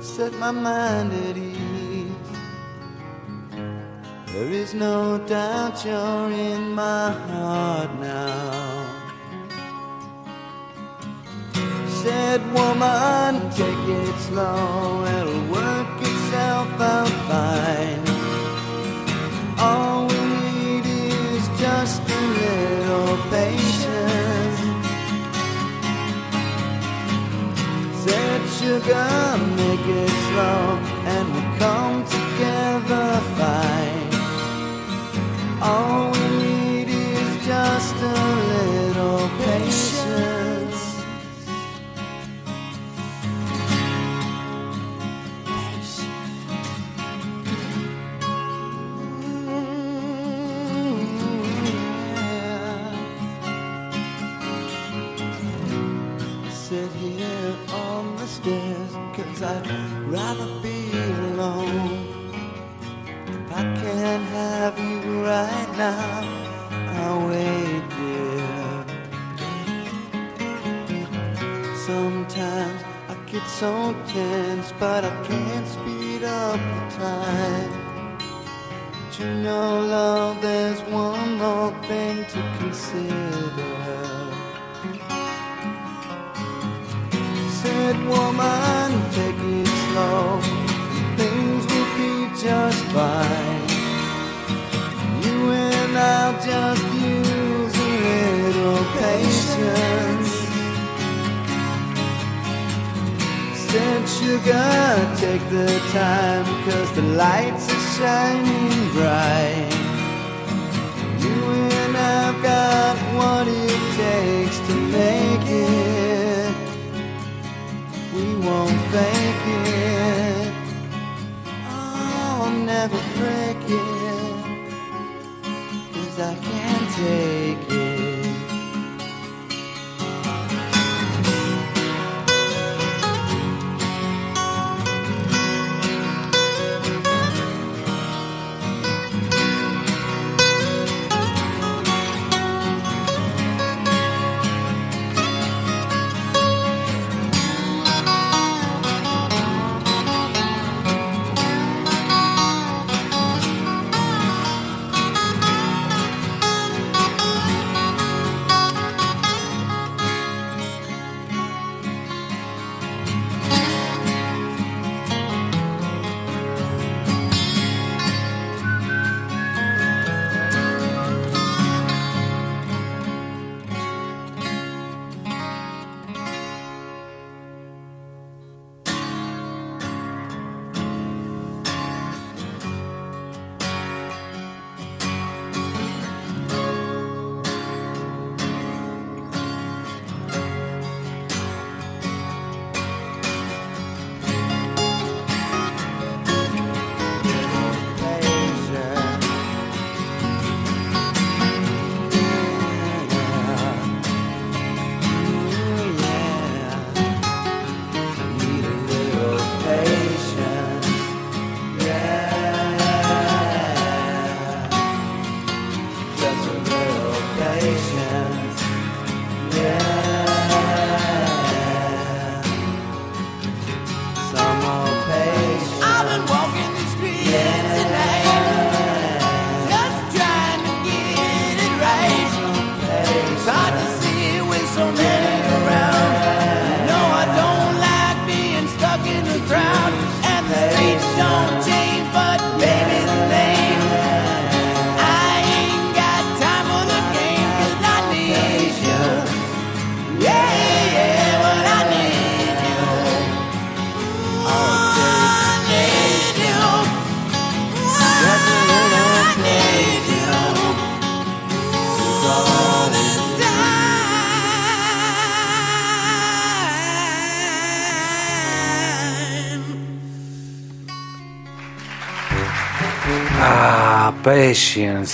Set my mind at ease. There is no doubt you're in my heart now. Said woman, take it slow,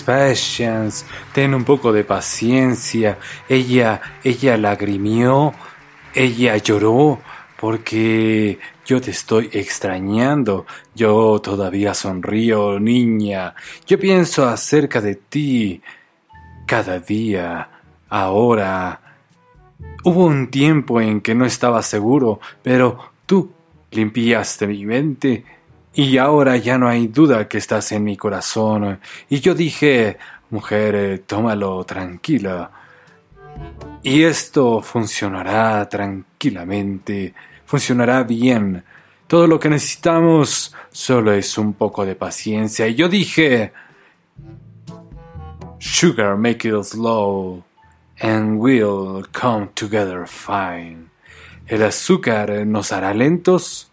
patience. Ten un poco de paciencia. Ella, ella lagrimió, ella lloró porque yo te estoy extrañando. Yo todavía sonrío, niña. Yo pienso acerca de ti cada día, ahora. Hubo un tiempo en que no estaba seguro, pero tú limpiaste mi mente y ahora ya no hay duda que estás en mi corazón. Y yo dije, mujer, eh, tómalo tranquila. Y esto funcionará tranquilamente, funcionará bien. Todo lo que necesitamos solo es un poco de paciencia. Y yo dije, Sugar make it slow and we'll come together fine. El azúcar nos hará lentos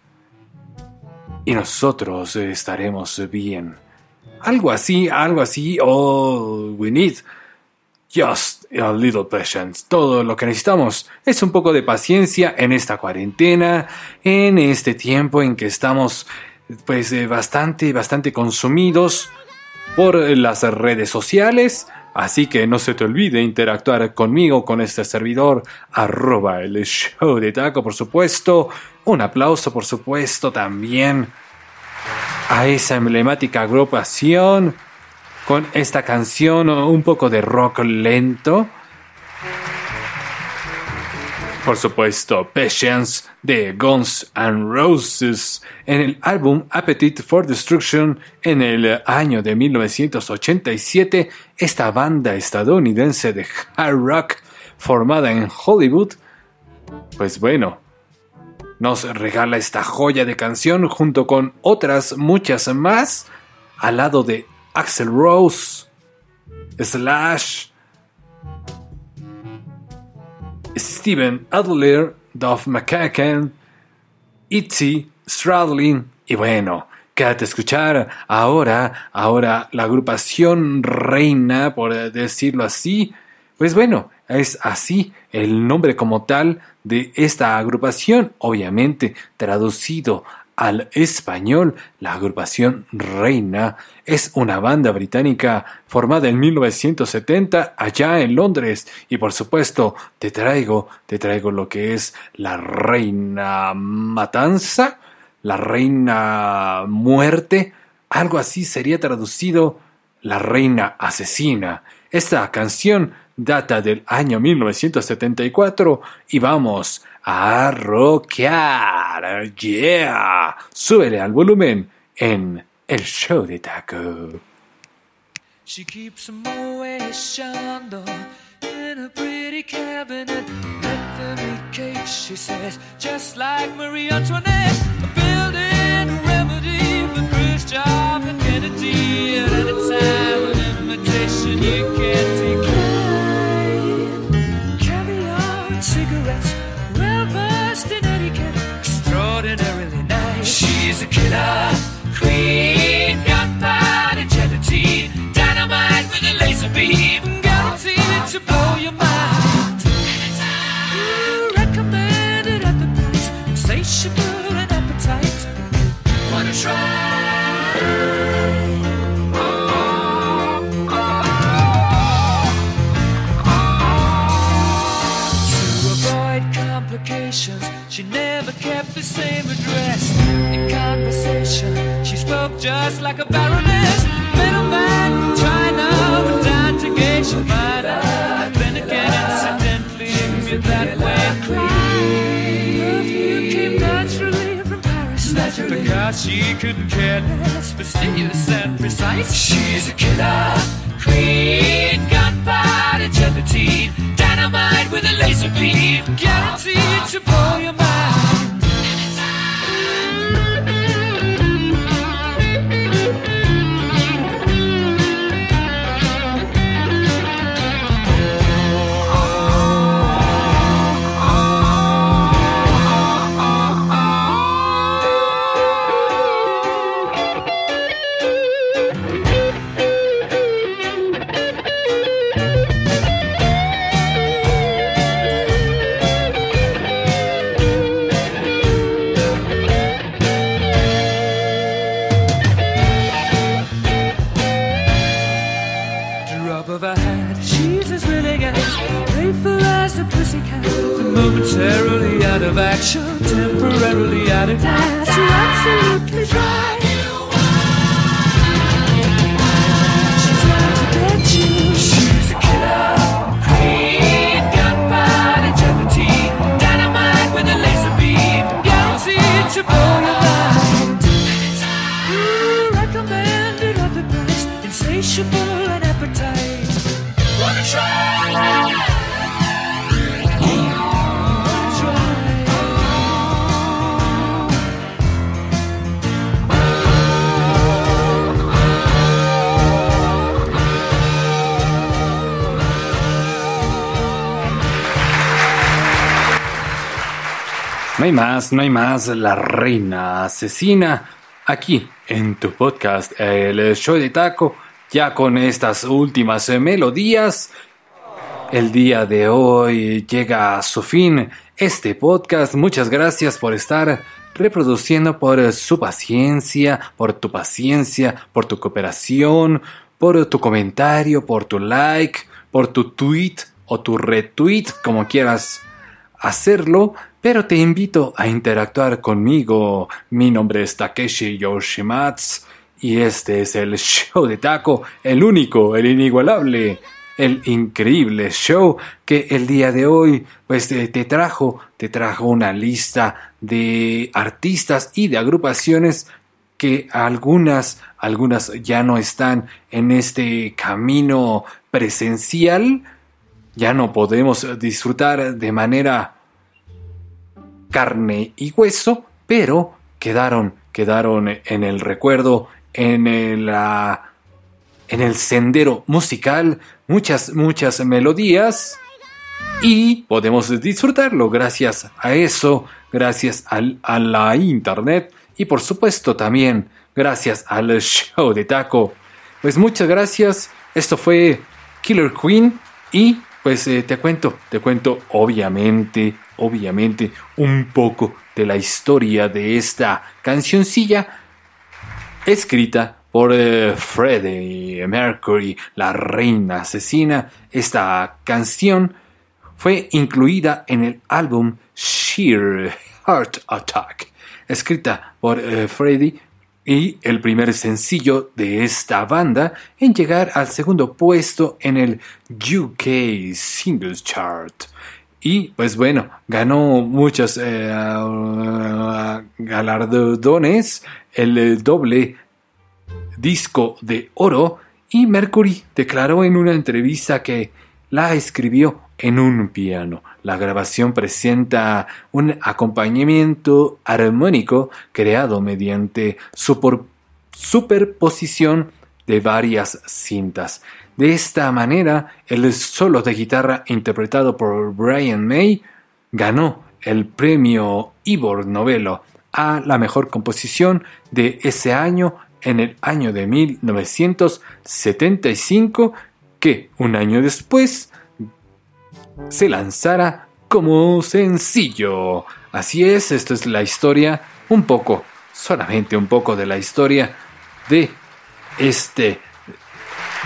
y nosotros estaremos bien. Algo así, algo así. All we need. Just a little patience. Todo lo que necesitamos es un poco de paciencia en esta cuarentena, en este tiempo en que estamos pues eh, bastante, bastante consumidos por las redes sociales. Así que no se te olvide interactuar conmigo, con este servidor, arroba el show de taco, por supuesto. Un aplauso, por supuesto, también a esa emblemática agrupación con esta canción un poco de rock lento. Por supuesto, Patience de Guns N' Roses en el álbum Appetite for Destruction en el año de 1987. Esta banda estadounidense de hard rock formada en Hollywood, pues bueno, nos regala esta joya de canción junto con otras muchas más al lado de Axel Rose, Slash, Steven Adler, Duff McKagan, Itzy, Stradlin. Y bueno, quédate a escuchar ahora, ahora la agrupación reina, por decirlo así, pues bueno, es así el nombre como tal de esta agrupación, obviamente traducido al español, la agrupación Reina. Es una banda británica formada en 1970 allá en Londres. Y por supuesto te traigo, te traigo lo que es la Reina Matanza, la Reina Muerte, algo así sería traducido la Reina Asesina. Esta canción data del año 1974 y vamos a rockear. Yeah. Súbele al volumen en el show de taco. She keeps a Chandon in a pretty cabinet. Anthony cake, she says, just like Marie Antoinette. A building remedy for Khrushchev and Kennedy. At any time, an invitation you can't decline. She's a killer. Queen, gunpowder gelatine, dynamite with a laser beam, guaranteed to blow your mind. Like a baroness. Middleman from China, but down to Geisha Minor. Then again, incidentally, you're that way. Perfume came naturally from Paris. Because she couldn't care less, fastidious and precise. She's a killer queen, gunpowder gelatine, dynamite with a laser beam, guaranteed to of action, temporarily out of gas, you're absolutely dry. Hay más, no hay más. La reina asesina. Aquí en tu podcast, el show de taco. Ya con estas últimas eh, melodías. El día de hoy llega a su fin este podcast. Muchas gracias por estar reproduciendo, por eh, su paciencia, por tu paciencia, por tu cooperación, por tu comentario, por tu like, por tu tweet o tu retweet, como quieras hacerlo, pero te invito a interactuar conmigo. Mi nombre es Takeshi Yoshimatsu y este es el (laughs) show de taco, el único, el inigualable, el increíble show que el día de hoy pues te, te trajo, te trajo una lista de artistas y de agrupaciones que algunas, algunas ya no están en este camino presencial, ya no podemos disfrutar de manera carne y hueso, pero quedaron, quedaron en el recuerdo, en el, ah, en el sendero musical, muchas, muchas melodías y podemos disfrutarlo gracias a eso, gracias al- a la internet y por supuesto también gracias al show de taco. Pues muchas gracias, esto fue Killer Queen y pues eh, te cuento, te cuento obviamente, obviamente un poco de la historia de esta cancioncilla escrita por eh, Freddie Mercury, la reina asesina. Esta canción fue incluida en el álbum Sheer Heart Attack, escrita por eh, Freddie y el primer sencillo de esta banda en llegar al segundo puesto en el UK Singles Chart. Y pues bueno, ganó muchos eh, galardones, el doble disco de oro y Mercury declaró en una entrevista que la escribió en un piano. La grabación presenta un acompañamiento armónico creado mediante superposición de varias cintas. De esta manera, el solo de guitarra interpretado por Brian May ganó el premio Ivor Novello a la mejor composición de ese año en el año de 1975 que un año después se lanzara como sencillo. Así es, esto es la historia, un poco, solamente un poco de la historia de este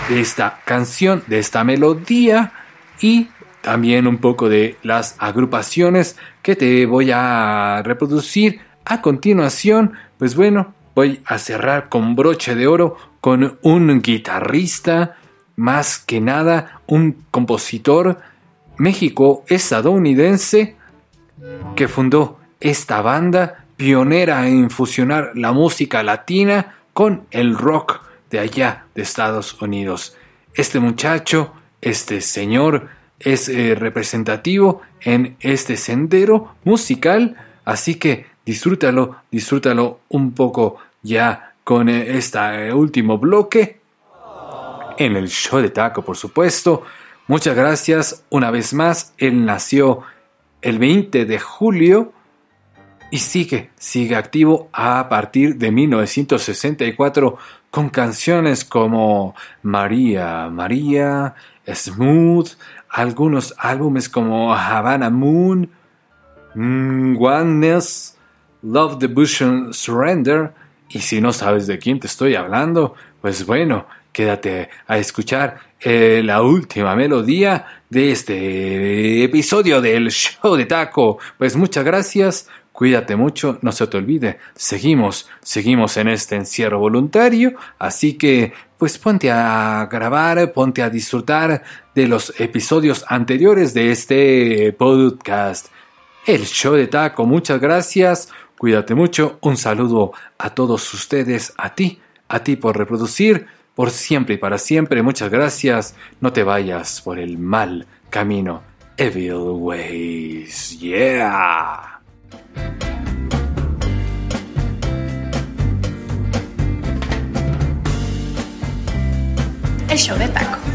de esta canción, de esta melodía y también un poco de las agrupaciones que te voy a reproducir a continuación. Pues bueno, voy a cerrar con broche de oro con un guitarrista, más que nada un compositor México-estadounidense que fundó esta banda pionera en fusionar la música latina con el rock de allá de Estados Unidos. Este muchacho, este señor, es eh, representativo en este sendero musical, así que disfrútalo, disfrútalo un poco ya con este último bloque en el show de taco, por supuesto. Muchas gracias una vez más. Él nació el 20 de julio y sigue, sigue activo a partir de 1964 con canciones como María, María, Smooth, algunos álbumes como Havana Moon, Oneness, Love Devotion Surrender. Y si no sabes de quién te estoy hablando, pues bueno, quédate a escuchar eh, la última melodía de este episodio del show de taco. Pues muchas gracias, cuídate mucho, no se te olvide, seguimos, seguimos en este encierro voluntario, así que pues ponte a grabar, ponte a disfrutar de los episodios anteriores de este podcast. El show de taco, muchas gracias, cuídate mucho, un saludo a todos ustedes, a ti, a ti por reproducir, por siempre y para siempre, muchas gracias, no te vayas por el mal camino. Evil Ways, yeah. El show de Paco.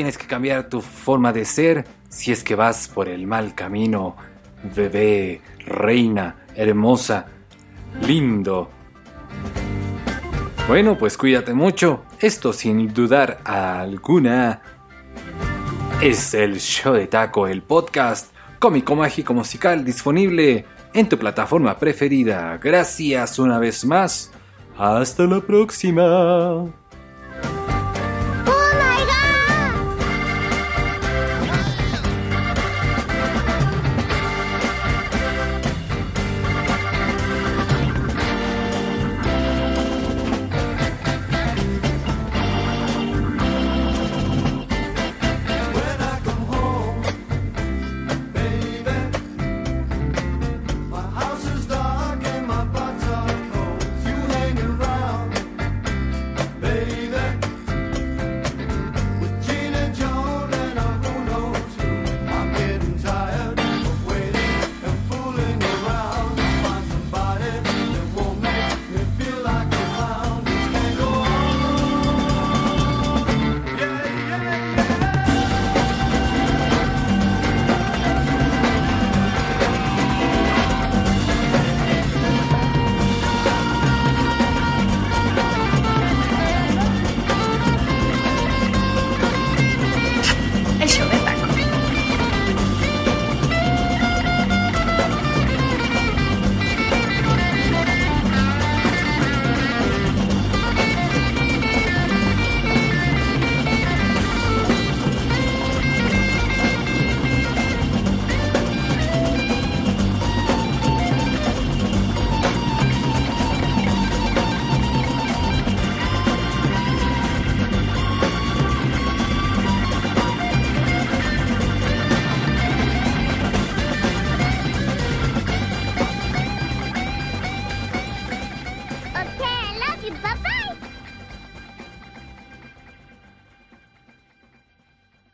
Tienes que cambiar tu forma de ser si es que vas por el mal camino, bebé, reina, hermosa, lindo. Bueno, pues cuídate mucho. Esto sin dudar alguna es el show de taco, el podcast cómico mágico musical disponible en tu plataforma preferida. Gracias una vez más. Hasta la próxima.